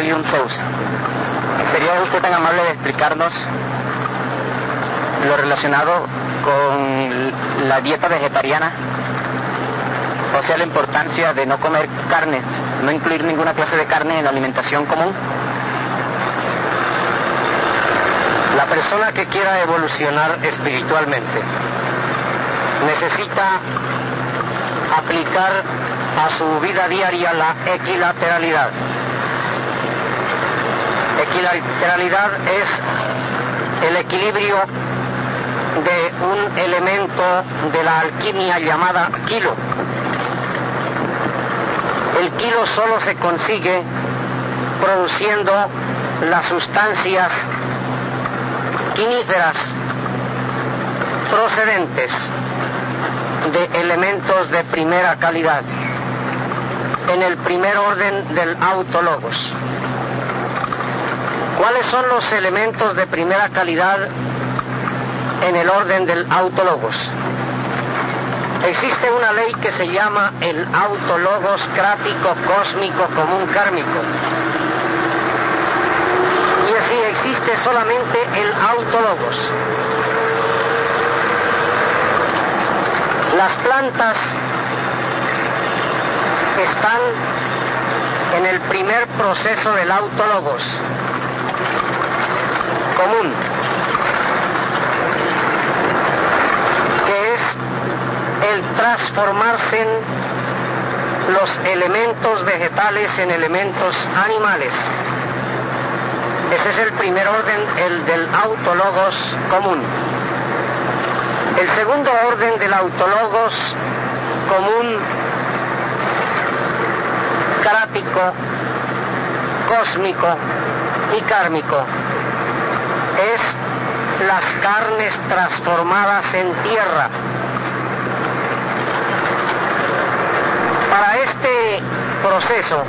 Helium Sousa. ¿Sería usted tan amable de explicarnos lo relacionado con la dieta vegetariana? O sea, la importancia de no comer carne, no incluir ninguna clase de carne en la alimentación común. La persona que quiera evolucionar espiritualmente necesita aplicar a su vida diaria la equilateralidad. Equilateralidad es el equilibrio de un elemento de la alquimia llamada kilo. El kilo solo se consigue produciendo las sustancias quiníferas procedentes de elementos de primera calidad en el primer orden del autologos. ¿Cuáles son los elementos de primera calidad en el orden del autologos? Existe una ley que se llama el autologos crático cósmico común kármico. Y así existe solamente el autologos. Las plantas están en el primer proceso del autologos común, que es el transformarse en los elementos vegetales en elementos animales. Ese es el primer orden, el del autologos común. El segundo orden del autologos común, carático, cósmico y kármico es las carnes transformadas en tierra. Para este proceso,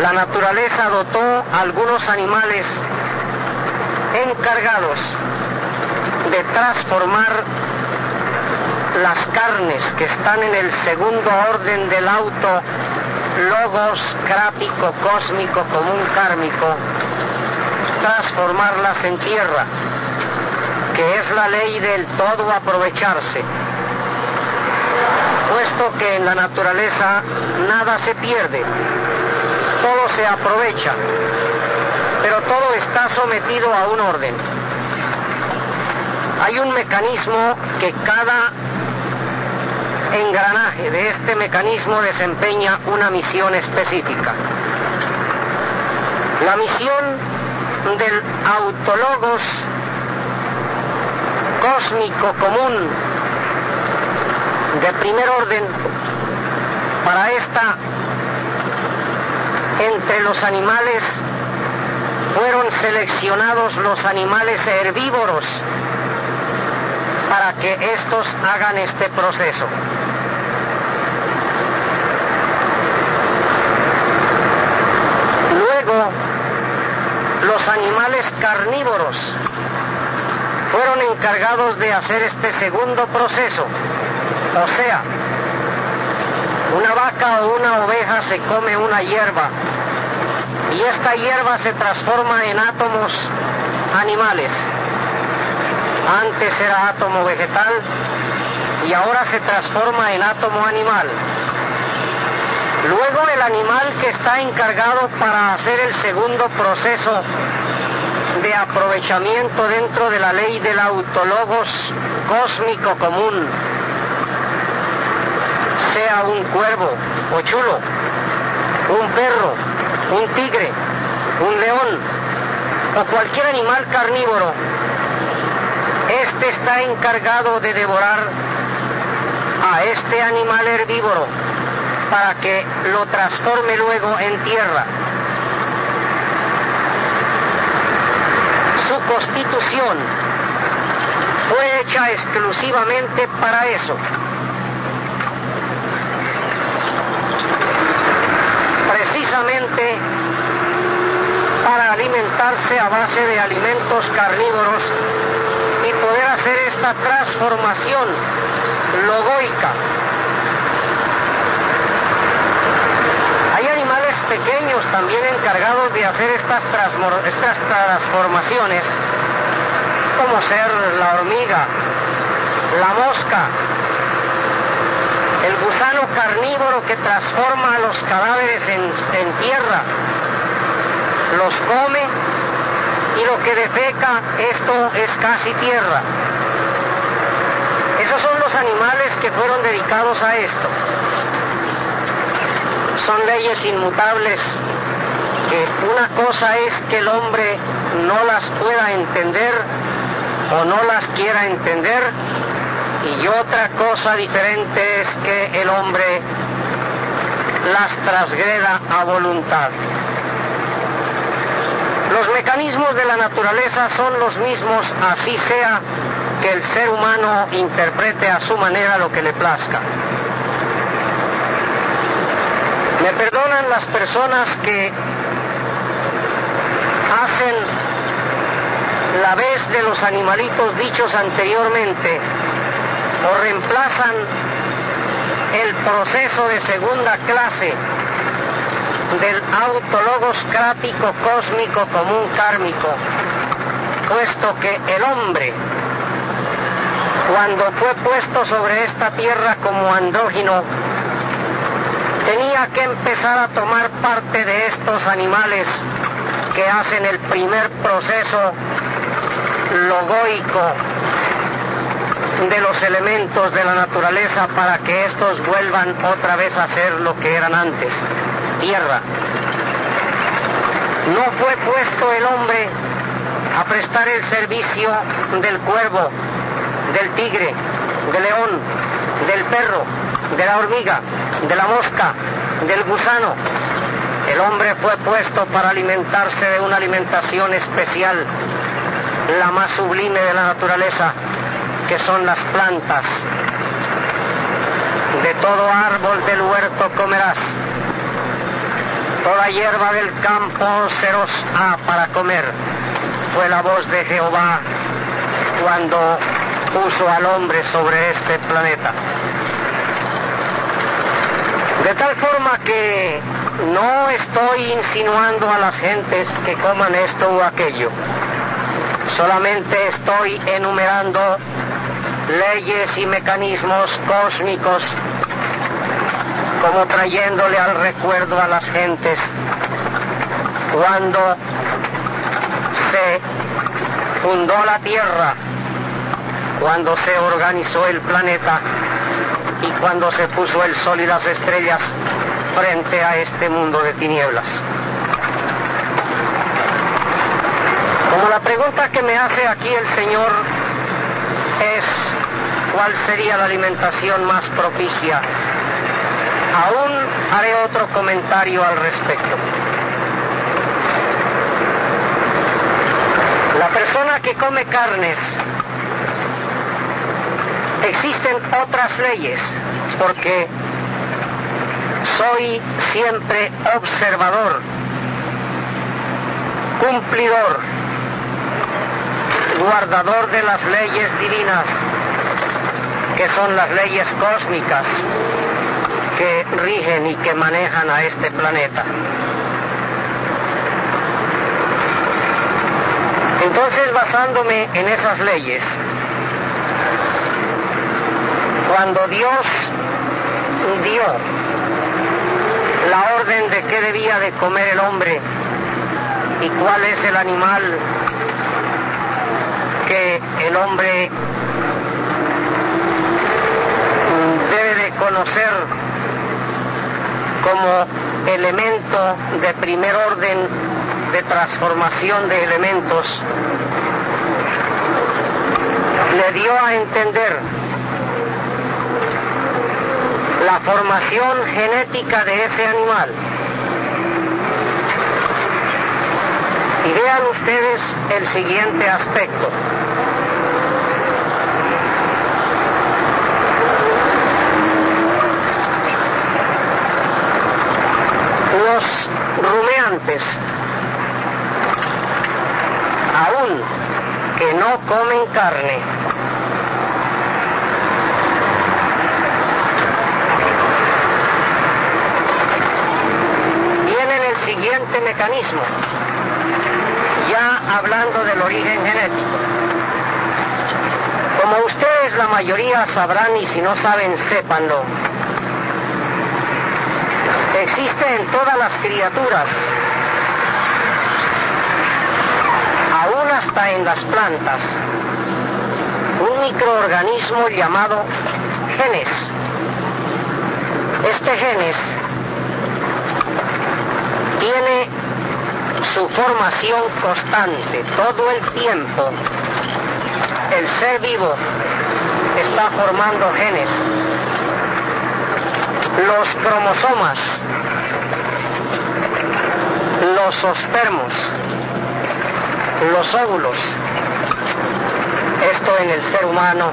la naturaleza dotó algunos animales encargados de transformar las carnes que están en el segundo orden del auto logos crático cósmico común kármico transformarlas en tierra que es la ley del todo aprovecharse puesto que en la naturaleza nada se pierde todo se aprovecha pero todo está sometido a un orden hay un mecanismo que cada engranaje de este mecanismo desempeña una misión específica. La misión del autologos cósmico común de primer orden para esta entre los animales fueron seleccionados los animales herbívoros para que estos hagan este proceso. Luego, los animales carnívoros fueron encargados de hacer este segundo proceso. O sea, una vaca o una oveja se come una hierba y esta hierba se transforma en átomos animales antes era átomo vegetal y ahora se transforma en átomo animal. Luego el animal que está encargado para hacer el segundo proceso de aprovechamiento dentro de la ley del autologos cósmico común, sea un cuervo o chulo, un perro, un tigre, un león o cualquier animal carnívoro este está encargado de devorar a este animal herbívoro para que lo transforme luego en tierra. Su constitución fue hecha exclusivamente para eso. Precisamente para alimentarse a base de alimentos carnívoros y poder hacer esta transformación logoica. Hay animales pequeños también encargados de hacer estas, estas transformaciones, como ser la hormiga, la mosca, el gusano carnívoro que transforma los cadáveres en, en tierra, los come y lo que defeca, esto es casi tierra. Esos son los animales que fueron dedicados a esto. Son leyes inmutables que una cosa es que el hombre no las pueda entender o no las quiera entender y otra cosa diferente es que el hombre las trasgreda a voluntad. Los mecanismos de la naturaleza son los mismos, así sea que el ser humano interprete a su manera lo que le plazca. Me perdonan las personas que hacen la vez de los animalitos dichos anteriormente o reemplazan el proceso de segunda clase del autologos crático cósmico común kármico, puesto que el hombre, cuando fue puesto sobre esta tierra como andrógino, tenía que empezar a tomar parte de estos animales que hacen el primer proceso logoico de los elementos de la naturaleza para que estos vuelvan otra vez a ser lo que eran antes, tierra. No fue puesto el hombre a prestar el servicio del cuervo, del tigre, del león, del perro, de la hormiga, de la mosca, del gusano. El hombre fue puesto para alimentarse de una alimentación especial, la más sublime de la naturaleza, que son las plantas. De todo árbol del huerto comerás. Toda hierba del campo seros ha para comer. Fue la voz de Jehová cuando puso al hombre sobre este planeta. De tal forma que no estoy insinuando a las gentes que coman esto o aquello. Solamente estoy enumerando leyes y mecanismos cósmicos, como trayéndole al recuerdo a las gentes cuando se fundó la Tierra, cuando se organizó el planeta y cuando se puso el sol y las estrellas frente a este mundo de tinieblas. Como la pregunta que me hace aquí el Señor es cuál sería la alimentación más propicia. Aún haré otro comentario al respecto. La persona que come carnes, existen otras leyes, porque soy siempre observador, cumplidor, guardador de las leyes divinas que son las leyes cósmicas que rigen y que manejan a este planeta. Entonces, basándome en esas leyes, cuando Dios dio la orden de qué debía de comer el hombre y cuál es el animal que el hombre conocer como elemento de primer orden de transformación de elementos, le dio a entender la formación genética de ese animal. Y vean ustedes el siguiente aspecto. los rumeantes, aún que no comen carne, siguiente mecanismo, ya hablando del origen genético. Como ustedes la mayoría sabrán y si no saben, sépanlo. Existe en todas las criaturas, aún hasta en las plantas, un microorganismo llamado genes. Este genes tiene su formación constante todo el tiempo. El ser vivo está formando genes. Los cromosomas, los ospermos, los óvulos, esto en el ser humano,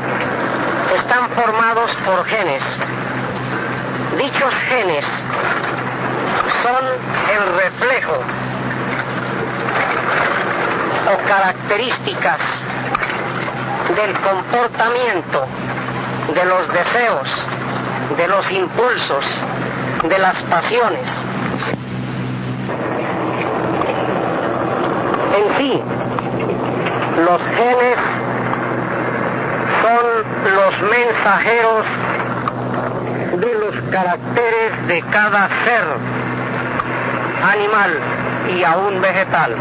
están formados por genes. Dichos genes el reflejo o características del comportamiento, de los deseos, de los impulsos, de las pasiones. En sí, los genes son los mensajeros de los caracteres de cada ser animal y aún vegetal.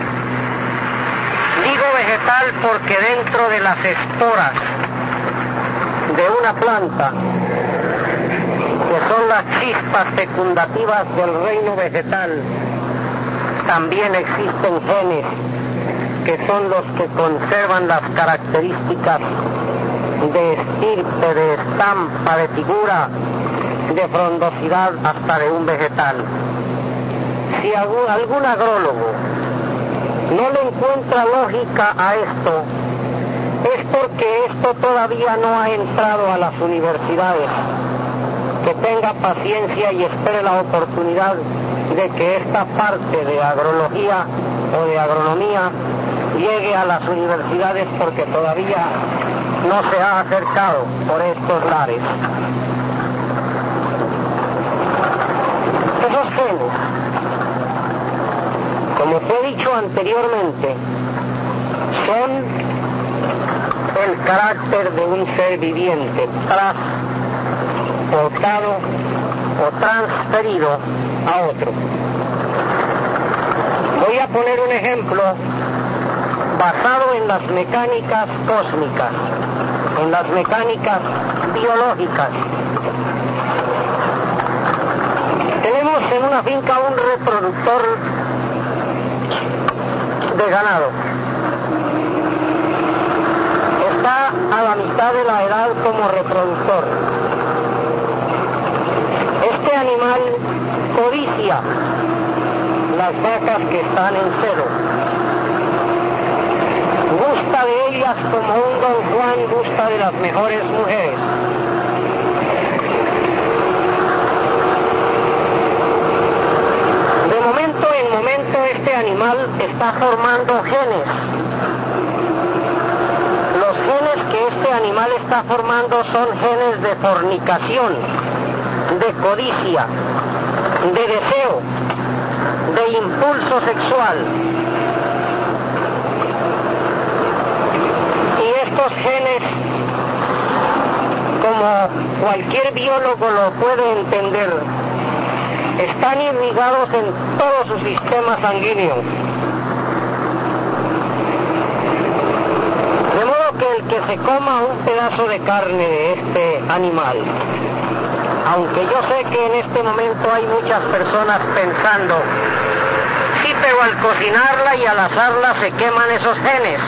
Digo vegetal porque dentro de las esporas de una planta, que son las chispas fecundativas del reino vegetal, también existen genes que son los que conservan las características de estirpe, de estampa, de figura, de frondosidad hasta de un vegetal. Si algún, agrólogo no le encuentra lógica a esto, es porque esto todavía no ha entrado a las universidades. Que tenga paciencia y espere la oportunidad de que esta parte de agrología o de agronomía llegue a las universidades porque todavía no se ha acercado por estos lares. Esos genes, anteriormente, son el carácter de un ser viviente transportado o transferido a otro. Voy a poner un ejemplo basado en las mecánicas cósmicas, en las mecánicas biológicas. Tenemos en una finca un reproductor de ganado. Está a la mitad de la edad como reproductor. Este animal codicia las vacas que están en cero gusta de ellas como un don Juan gusta de las mejores mujeres. De momento en momento este animal está formando genes. Los genes que este animal está formando son genes de fornicación, de codicia, de deseo, de impulso sexual, estos genes, como cualquier biólogo lo puede entender, están irrigados en todo su sistema sanguíneo. De modo que el que se coma un pedazo de carne de este animal, aunque yo sé que en este momento hay muchas personas pensando, sí, pero al cocinarla y al asarla se queman esos genes.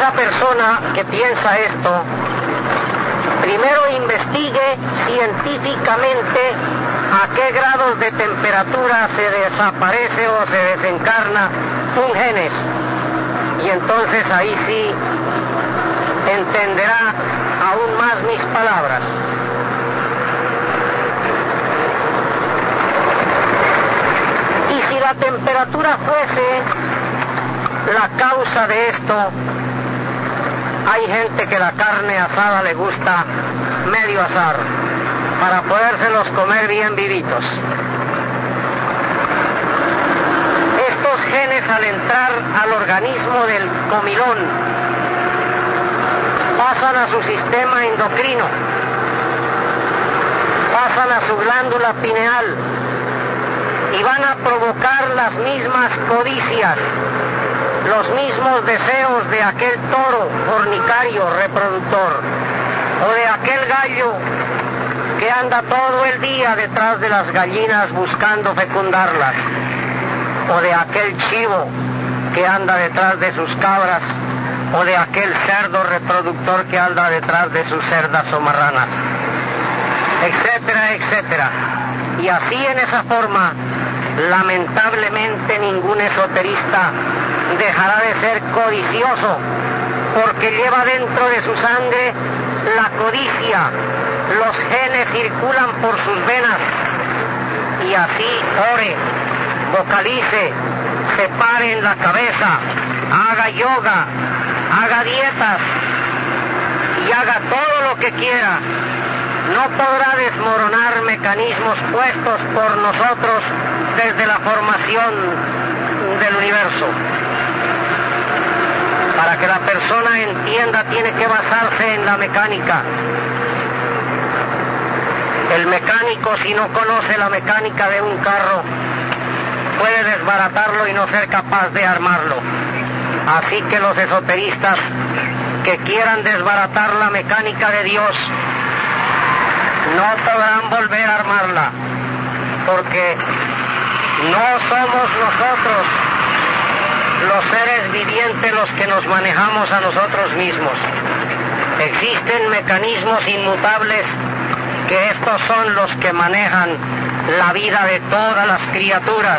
esa persona que piensa esto, primero investigue científicamente a qué grados de temperatura se desaparece o se desencarna un genes. Y entonces ahí sí entenderá aún más mis palabras. Y si la temperatura fuese la causa de esto, hay gente que la carne asada le gusta medio asar. para podérselos comer bien vivitos. Estos genes al entrar al organismo del comilón pasan a su sistema endocrino, pasan a su glándula pineal y van a provocar las mismas codicias, los mismos deseos de aquel toro fornicario reproductor o de aquel gallo que anda todo el día detrás de las gallinas buscando fecundarlas, o de aquel chivo que anda detrás de sus cabras, o de aquel cerdo reproductor que anda detrás de sus cerdas o marranas, etcétera, etcétera. Y así en esa forma, lamentablemente ningún esoterista dejará de ser codicioso, porque lleva dentro de su sangre la codicia, los genes circulan por sus venas y así ore, vocalice, se pare en la cabeza, haga yoga, haga dietas y haga todo lo que quiera. No podrá desmoronar mecanismos puestos por nosotros desde la formación del universo. Para que la persona entienda tiene que basarse en la mecánica. El mecánico si no conoce la mecánica de un carro puede desbaratarlo y no ser capaz de armarlo. Así que los esoteristas que quieran desbaratar la mecánica de Dios no podrán volver a armarla, porque no somos nosotros los seres vivientes los que nos manejamos a nosotros mismos. Existen mecanismos inmutables que estos son los que manejan la vida de todas las criaturas,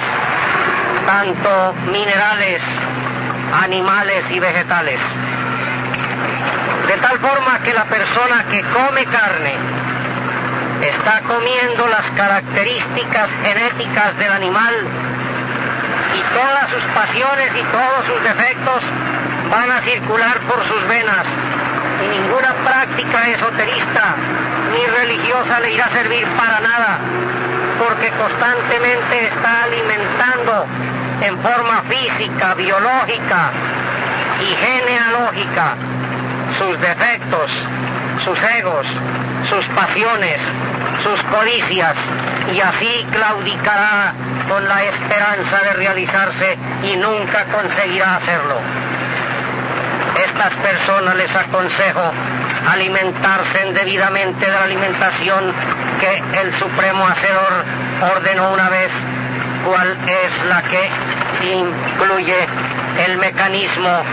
tanto minerales, animales y vegetales. De tal forma que la persona que come carne está comiendo las características genéticas del animal y todas sus pasiones y todos sus defectos van a circular por sus venas. Y ninguna práctica esoterista ni religiosa le irá a servir para nada porque constantemente está alimentando en forma física, biológica y genealógica sus defectos, sus egos, sus pasiones, sus codicias y así claudicará con la esperanza de realizarse y nunca conseguirá hacerlo. Estas personas les aconsejo alimentarse debidamente de la alimentación que el Supremo Hacedor ordenó una vez, cual es la que incluye el mecanismo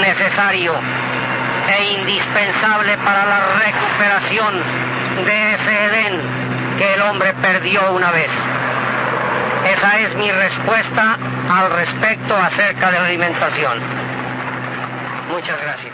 necesario e indispensable para la recuperación de ese Edén que el hombre perdió una vez. Esa es mi respuesta al respecto acerca de la alimentación. Muchas gracias.